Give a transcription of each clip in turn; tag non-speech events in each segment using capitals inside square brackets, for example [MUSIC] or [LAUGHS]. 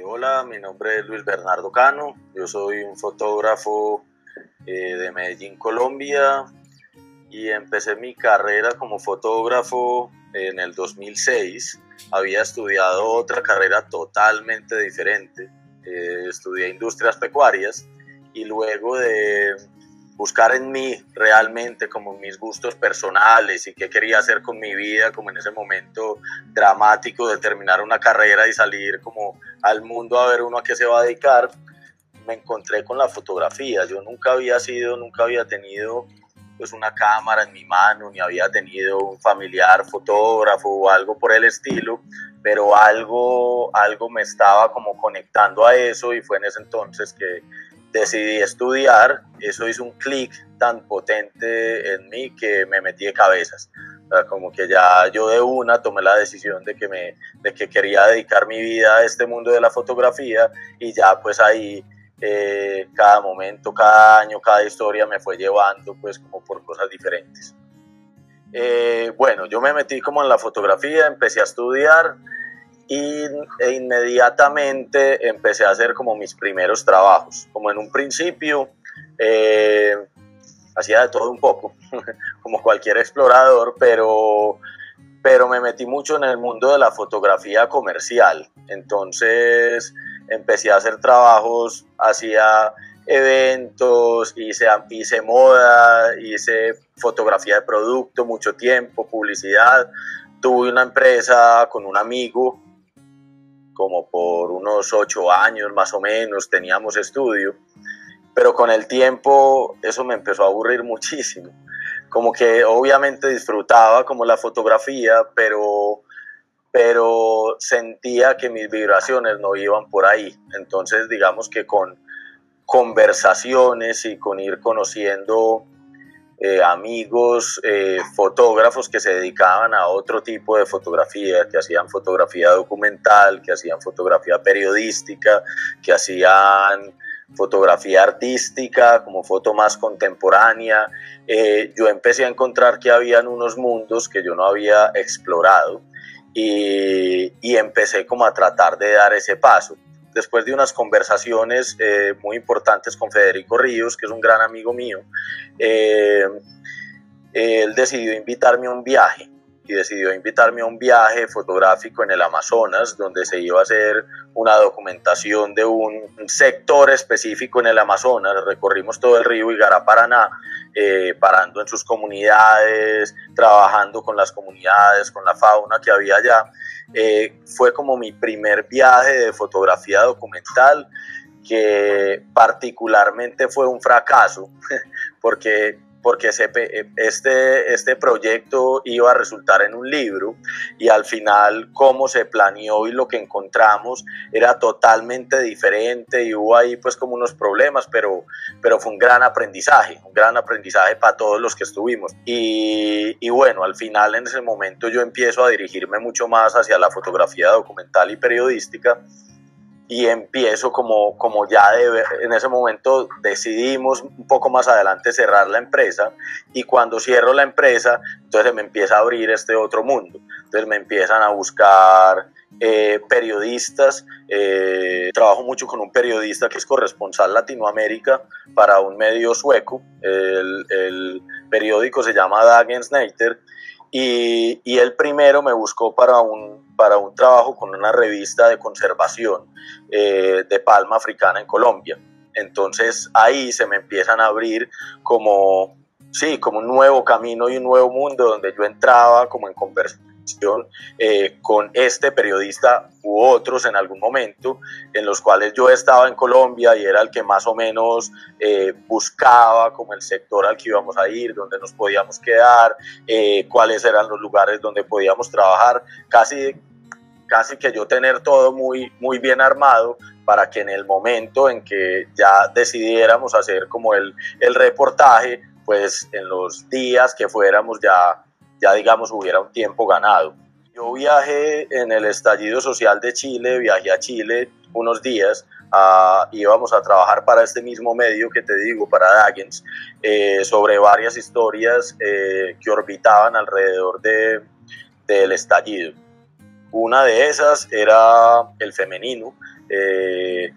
Eh, hola, mi nombre es Luis Bernardo Cano, yo soy un fotógrafo eh, de Medellín, Colombia, y empecé mi carrera como fotógrafo en el 2006. Había estudiado otra carrera totalmente diferente, eh, estudié industrias pecuarias y luego de buscar en mí realmente como mis gustos personales y qué quería hacer con mi vida, como en ese momento dramático de terminar una carrera y salir como al mundo a ver uno a qué se va a dedicar, me encontré con la fotografía. Yo nunca había sido, nunca había tenido pues una cámara en mi mano, ni había tenido un familiar fotógrafo o algo por el estilo, pero algo, algo me estaba como conectando a eso y fue en ese entonces que decidí estudiar, eso hizo un clic tan potente en mí que me metí de cabezas. como que ya yo de una tomé la decisión de que, me, de que quería dedicar mi vida a este mundo de la fotografía y ya pues ahí eh, cada momento, cada año, cada historia me fue llevando pues como por cosas diferentes. Eh, bueno, yo me metí como en la fotografía, empecé a estudiar, y, e inmediatamente empecé a hacer como mis primeros trabajos. Como en un principio eh, hacía de todo un poco, [LAUGHS] como cualquier explorador, pero, pero me metí mucho en el mundo de la fotografía comercial. Entonces empecé a hacer trabajos, hacía eventos, hice, hice moda, hice fotografía de producto mucho tiempo, publicidad. Tuve una empresa con un amigo como por unos ocho años más o menos, teníamos estudio, pero con el tiempo eso me empezó a aburrir [LAUGHS] muchísimo. Como que obviamente disfrutaba como la fotografía, pero, pero sentía que mis vibraciones no iban por ahí. Entonces digamos que con conversaciones y con ir conociendo eh, amigos eh, fotógrafos que se dedicaban a otro tipo de fotografía, que hacían fotografía documental, que hacían fotografía periodística, que hacían fotografía artística, como foto más contemporánea. Eh, yo empecé a encontrar que habían unos mundos que yo no había explorado y, y empecé como a tratar de dar ese paso después de unas conversaciones eh, muy importantes con Federico Ríos, que es un gran amigo mío, eh, él decidió invitarme a un viaje y decidió invitarme a un viaje fotográfico en el Amazonas, donde se iba a hacer una documentación de un sector específico en el Amazonas. Recorrimos todo el río Igará-Paraná, eh, parando en sus comunidades, trabajando con las comunidades, con la fauna que había allá. Eh, fue como mi primer viaje de fotografía documental, que particularmente fue un fracaso, [LAUGHS] porque porque este, este proyecto iba a resultar en un libro y al final cómo se planeó y lo que encontramos era totalmente diferente y hubo ahí pues como unos problemas, pero, pero fue un gran aprendizaje, un gran aprendizaje para todos los que estuvimos. Y, y bueno, al final en ese momento yo empiezo a dirigirme mucho más hacia la fotografía documental y periodística y empiezo como, como ya de, en ese momento decidimos un poco más adelante cerrar la empresa y cuando cierro la empresa entonces me empieza a abrir este otro mundo. Entonces me empiezan a buscar eh, periodistas eh, trabajo mucho con un periodista que es corresponsal Latinoamérica para un medio sueco. El, el periódico se llama Dagens Nyheter y, y él primero me buscó para un, para un trabajo con una revista de conservación eh, de palma africana en Colombia. Entonces ahí se me empiezan a abrir como, sí, como un nuevo camino y un nuevo mundo donde yo entraba como en conversación eh, con este periodista u otros en algún momento, en los cuales yo estaba en Colombia y era el que más o menos eh, buscaba como el sector al que íbamos a ir, donde nos podíamos quedar, eh, cuáles eran los lugares donde podíamos trabajar, casi, casi que yo tener todo muy, muy bien armado para que en el momento en que ya decidiéramos hacer como el, el reportaje, pues en los días que fuéramos ya ya digamos hubiera un tiempo ganado. Yo viajé en el estallido social de Chile, viajé a Chile unos días, íbamos a trabajar para este mismo medio que te digo, para Dagens, eh, sobre varias historias eh, que orbitaban alrededor de, del estallido. Una de esas era el femenino. Eh,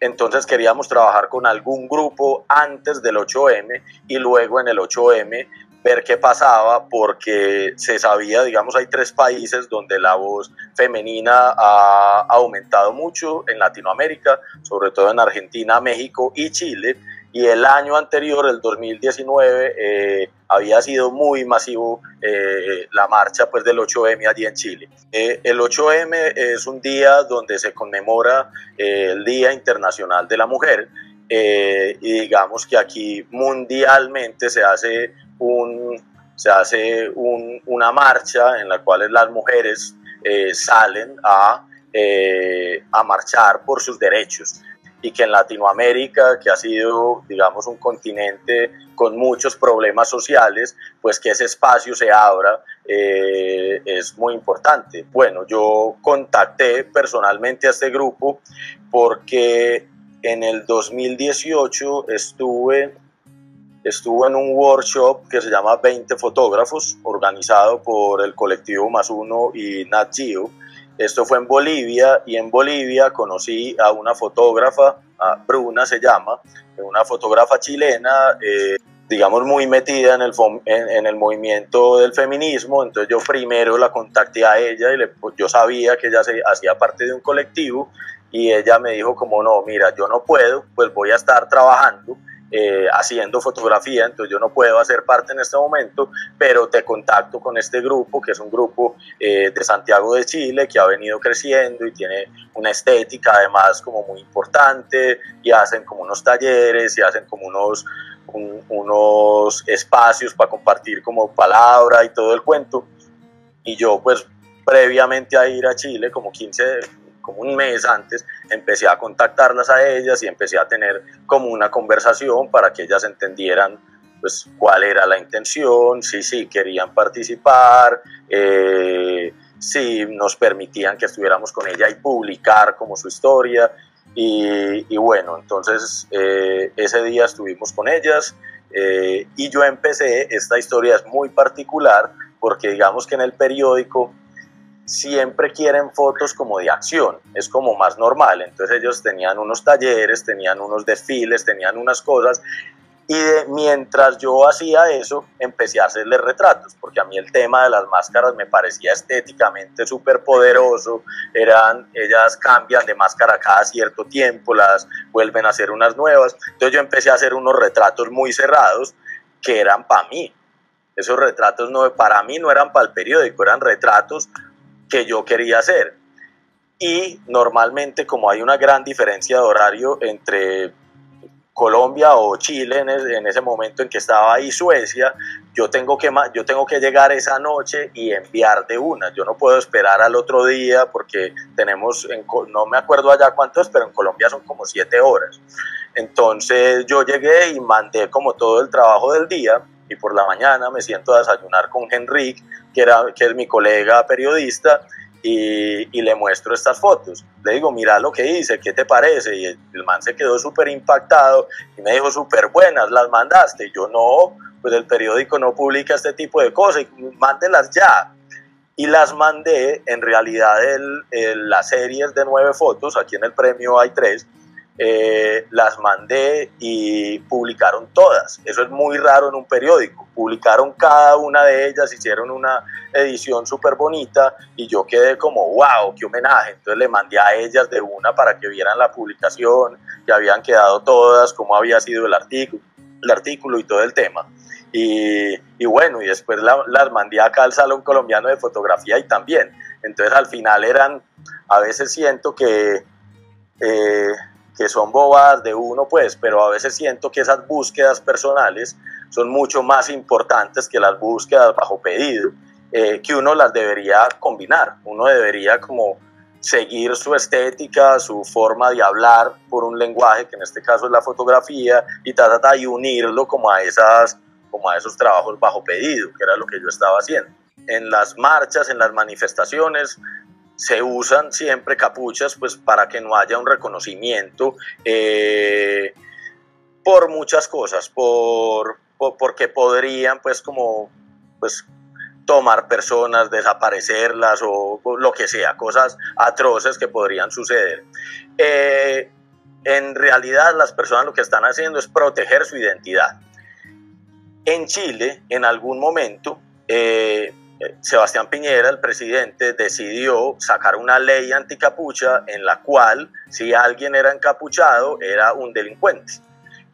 entonces queríamos trabajar con algún grupo antes del 8M y luego en el 8M ver qué pasaba porque se sabía, digamos, hay tres países donde la voz femenina ha aumentado mucho en Latinoamérica, sobre todo en Argentina, México y Chile. Y el año anterior, el 2019, eh, había sido muy masivo eh, la marcha pues, del 8M allí en Chile. Eh, el 8M es un día donde se conmemora el Día Internacional de la Mujer y digamos que aquí mundialmente se hace un, se hace una marcha en la cual las mujeres eh, salen a, eh, a marchar por sus derechos y que en Latinoamérica, que ha sido, digamos, un continente con muchos problemas sociales, pues que ese espacio se abra eh, es muy importante. Bueno, yo contacté personalmente a este grupo porque en el 2018 estuve estuvo en un workshop que se llama 20 fotógrafos, organizado por el colectivo Más Uno y Nat. Esto fue en Bolivia y en Bolivia conocí a una fotógrafa, Bruna se llama, una fotógrafa chilena, eh, digamos muy metida en el, en, el movimiento del feminismo, entonces yo primero la contacté a ella y yo sabía que ella se, hacía parte de un colectivo y ella me dijo como no, mira, yo no puedo, pues voy a estar trabajando eh, haciendo fotografía, entonces yo no puedo hacer parte en este momento, pero te contacto con este grupo, que es un grupo eh, de Santiago de Chile, que ha venido creciendo y tiene una estética además como muy importante, y hacen como unos talleres, y hacen como unos, unos espacios para compartir como palabra y todo el cuento. Y yo pues previamente a ir a Chile, como 15, como un mes antes, empecé a contactarlas a ellas y empecé a tener como una conversación para que ellas entendieran pues cuál era la intención, si sí querían participar, eh, si nos permitían que estuviéramos con ella y publicar como su historia. Y, bueno, entonces eh, ese día estuvimos con ellas eh, y yo empecé, esta historia es muy particular porque digamos que en el periódico siempre quieren fotos como de acción, es como más normal. Entonces ellos tenían unos talleres, tenían unos desfiles, tenían unas cosas. Y mientras yo hacía eso, empecé a hacerles retratos, porque a mí el tema de las máscaras me parecía estéticamente súper poderoso. Eran, ellas cambian de máscara cada cierto tiempo, las vuelven a hacer unas nuevas. Entonces yo empecé a hacer unos retratos muy cerrados que eran para mí. Esos retratos no, para mí no eran para el periódico, eran retratos que yo quería hacer. Y normalmente como hay una gran diferencia de horario entre Colombia o Chile en, ese momento en que estaba ahí Suecia, yo tengo, que, yo tengo que llegar esa noche y enviar de una. Yo no puedo esperar al otro día porque tenemos, no me acuerdo allá cuánto es, pero en Colombia son como siete horas. Entonces yo llegué y mandé como todo el trabajo del día y por la mañana me siento a desayunar con Henrik, que, era, que es mi colega periodista, y, y, le muestro estas fotos. Le digo, mira lo que hice, ¿qué te parece? Y el, man se quedó súper impactado y me dijo, súper buenas, las mandaste. Y yo no, pues el periódico no publica este tipo de cosas, mándelas ya. Y las mandé, en realidad el, las series de nueve fotos, aquí en el premio hay tres, eh, las mandé y publicaron todas. Eso es muy raro en un periódico. Publicaron cada una de ellas, hicieron una edición súper bonita y yo quedé como, wow, qué homenaje. Entonces le mandé a ellas de una para que vieran la publicación, que habían quedado todas, cómo había sido el artículo, el artículo y todo el tema. Y, bueno, y después las mandé acá al Salón Colombiano de Fotografía y también. Entonces al final eran, a veces siento que... Eh, que son bobadas de uno, pues, pero a veces siento que esas búsquedas personales son mucho más importantes que las búsquedas bajo pedido, eh, que uno las debería combinar, uno debería como seguir su estética, su forma de hablar por un lenguaje, que en este caso es la fotografía, y, ta, y unirlo como a, esas, como a esos trabajos bajo pedido, que era lo que yo estaba haciendo. En las marchas, en las manifestaciones, se usan siempre capuchas pues para que no haya un reconocimiento eh, por muchas cosas, por, porque podrían pues como pues tomar personas, desaparecerlas o, lo que sea, cosas atroces que podrían suceder. Eh, en realidad las personas lo que están haciendo es proteger su identidad. En Chile, en algún momento, eh, Sebastián Piñera, el presidente, decidió sacar una ley anticapucha en la cual si alguien era encapuchado era un delincuente.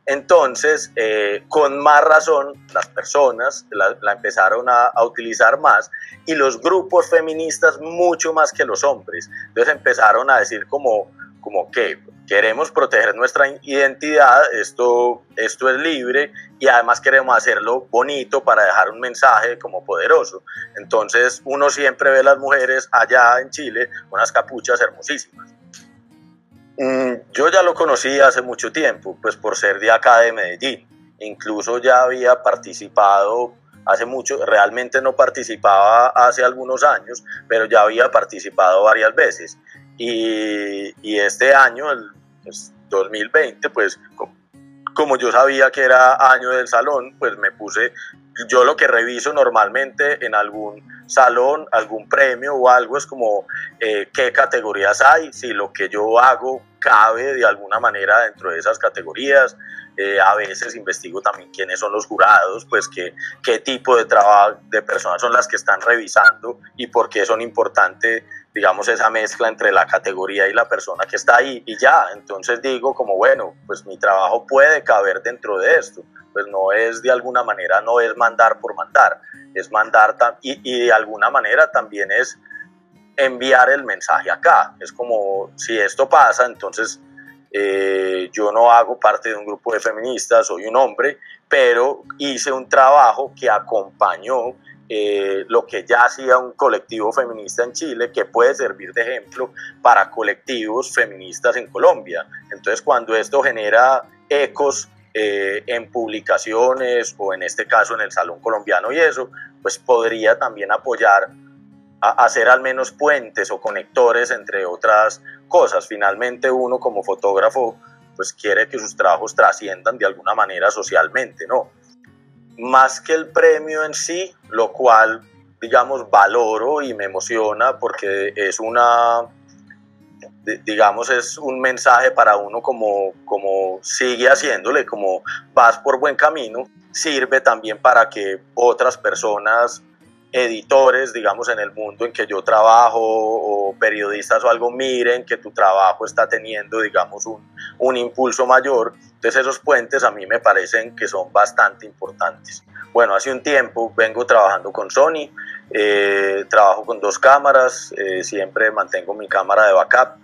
Entonces, eh, con más razón, las personas la, empezaron a, utilizar más y los grupos feministas mucho más que los hombres. Entonces empezaron a decir como, como que queremos proteger nuestra identidad, esto, esto es libre y además queremos hacerlo bonito para dejar un mensaje como poderoso. Entonces uno siempre ve a las mujeres allá en Chile unas capuchas hermosísimas. Mm, yo ya lo conocí hace mucho tiempo, pues por ser de acá de Medellín. Incluso ya había participado hace mucho, realmente no participaba hace algunos años, pero ya había participado varias veces. Y, y este año, el 2020, pues, pues como yo sabía que era año del salón, pues me puse, yo lo que reviso normalmente en algún salón, algún premio o algo es como eh, qué categorías hay, si lo que yo hago cabe de alguna manera dentro de esas categorías. Eh, a veces investigo también quiénes son los jurados, pues qué, qué tipo de trabajo de personas son las que están revisando y por qué son importantes digamos, esa mezcla entre la categoría y la persona que está ahí y ya, entonces digo como, bueno, pues mi trabajo puede caber dentro de esto, pues no es de alguna manera, no es mandar por mandar, es mandar y, y de alguna manera también es enviar el mensaje acá, es como si esto pasa, entonces eh, yo no hago parte de un grupo de feministas, soy un hombre, pero hice un trabajo que acompañó eh, lo que ya hacía un colectivo feminista en Chile que puede servir de ejemplo para colectivos feministas en Colombia. Entonces, cuando esto genera ecos eh, en publicaciones o en este caso en el Salón Colombiano y eso, pues podría también apoyar a hacer al menos puentes o conectores entre otras cosas. Finalmente uno como fotógrafo pues quiere que sus trabajos trasciendan de alguna manera socialmente, ¿no? más que el premio en sí, lo cual, digamos, valoro y me emociona porque es una, digamos, es un mensaje para uno como, como sigue haciéndole, como vas por buen camino, sirve también para que otras personas editores, digamos, en el mundo en que yo trabajo o periodistas o algo miren que tu trabajo está teniendo, digamos, un, un impulso mayor. Entonces esos puentes a mí me parecen que son bastante importantes. Bueno, hace un tiempo vengo trabajando con Sony, eh, trabajo con dos cámaras, eh, siempre mantengo mi cámara de backup.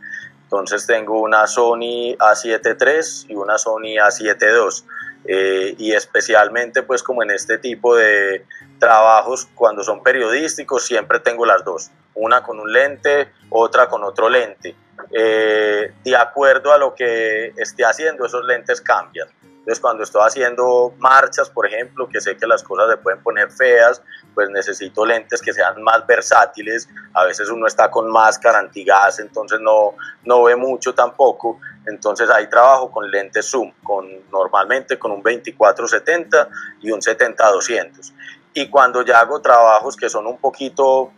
Entonces tengo una Sony A7 III y una Sony A7 II. Eh, y especialmente pues como en este tipo de trabajos cuando son periodísticos siempre tengo las dos, una con un lente, otra con otro lente. Eh, de acuerdo a lo que esté haciendo, esos lentes cambian. Entonces, cuando estoy haciendo marchas, por ejemplo, que sé que las cosas se pueden poner feas, pues necesito lentes que sean más versátiles. A veces uno está con máscara antigas, entonces no, no ve mucho tampoco. Entonces ahí trabajo con lentes zoom, con, normalmente con un 24-70 y un 70-200. Y cuando ya hago trabajos que son un poquito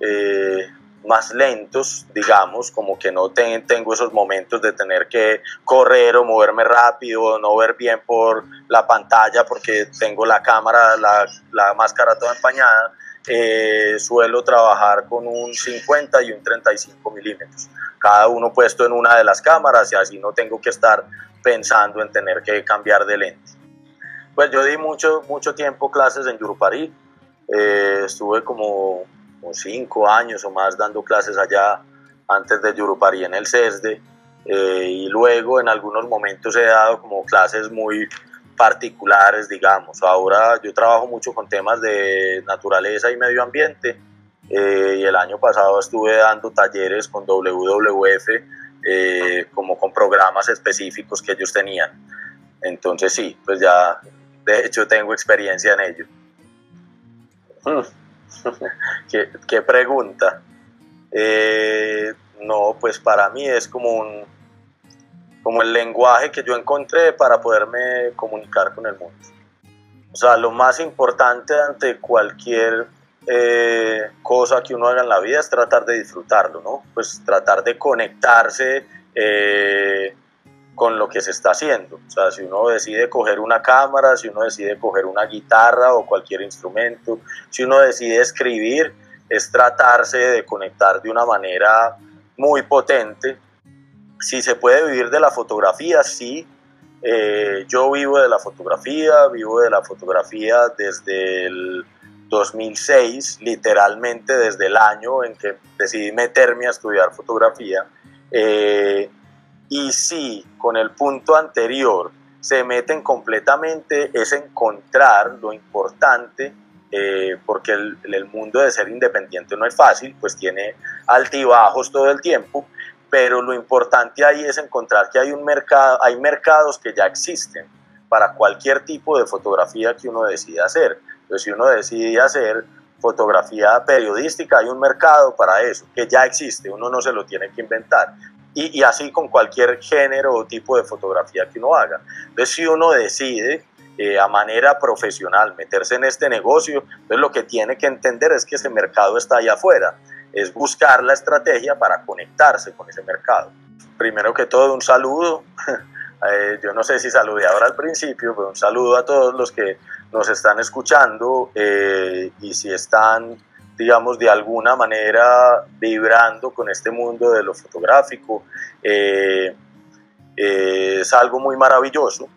eh, más lentos, digamos, como que no tengo esos momentos de tener que correr o moverme rápido, no ver bien por la pantalla porque tengo la cámara, la, la máscara toda empañada, eh, suelo trabajar con un 50 y un 35 milímetros, cada uno puesto en una de las cámaras y así no tengo que estar pensando en tener que cambiar de lente. Pues yo di mucho, mucho tiempo clases en Yurupari, eh, estuve como cinco años o más dando clases allá antes de Yurupari en el CESDE eh, y luego en algunos momentos he dado como clases muy particulares, digamos. Ahora yo trabajo mucho con temas de naturaleza y medio ambiente eh, y el año pasado estuve dando talleres con WWF eh, como con programas específicos que ellos tenían. Entonces sí, pues ya de hecho tengo experiencia en ello. Hmm. [LAUGHS] ¿Qué, pregunta? Eh, no, pues para mí es como un como el lenguaje que yo encontré para poderme comunicar con el mundo. O sea, lo más importante ante cualquier eh, cosa que uno haga en la vida es tratar de disfrutarlo, ¿no? Pues tratar de conectarse eh, con lo que se está haciendo. O sea, si uno decide coger una cámara, si uno decide coger una guitarra o cualquier instrumento, si uno decide escribir, es tratarse de conectar de una manera muy potente. Si se puede vivir de la fotografía, sí. Eh, yo vivo de la fotografía, vivo de la fotografía desde el 2006, literalmente desde el año en que decidí meterme a estudiar fotografía. Eh, y si con el punto anterior se meten completamente, es encontrar lo importante, eh, porque el, el, mundo de ser independiente no es fácil, pues tiene altibajos todo el tiempo, pero lo importante ahí es encontrar que hay un mercado, hay mercados que ya existen para cualquier tipo de fotografía que uno decida hacer. Entonces, si uno decide hacer fotografía periodística, hay un mercado para eso, que ya existe, uno no se lo tiene que inventar. Y, y, así con cualquier género o tipo de fotografía que uno haga. Entonces, si uno decide eh, a manera profesional meterse en este negocio, entonces lo que tiene que entender es que ese mercado está allá afuera, es buscar la estrategia para conectarse con ese mercado. Primero que todo, un saludo. [LAUGHS] Eh, yo no sé si saludé ahora al principio, pero un saludo a todos los que nos están escuchando eh, y si están, digamos, de alguna manera vibrando con este mundo de lo fotográfico. Eh, eh, es algo muy maravilloso,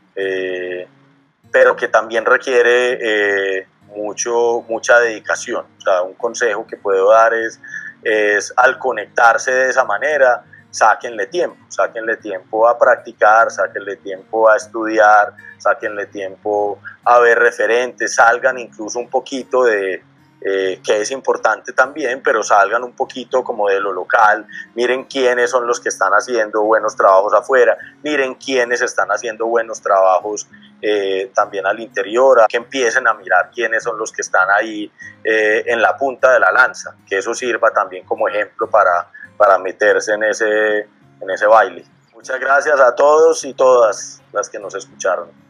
pero que también requiere mucho, mucha dedicación. O sea, un consejo que puedo dar es, es al conectarse de esa manera, sáquenle tiempo, sáquenle tiempo a practicar, sáquenle tiempo a estudiar, sáquenle tiempo a ver referentes, salgan incluso un poquito de, eh, que es importante también, pero salgan un poquito como de lo local, miren quiénes son los que están haciendo buenos trabajos afuera, miren quiénes están haciendo buenos trabajos eh, también al interior, que empiecen a mirar quiénes son los que están ahí eh, en la punta de la lanza, que eso sirva también como ejemplo para, para meterse en ese, en ese baile. Muchas gracias a todos y todas las que nos escucharon.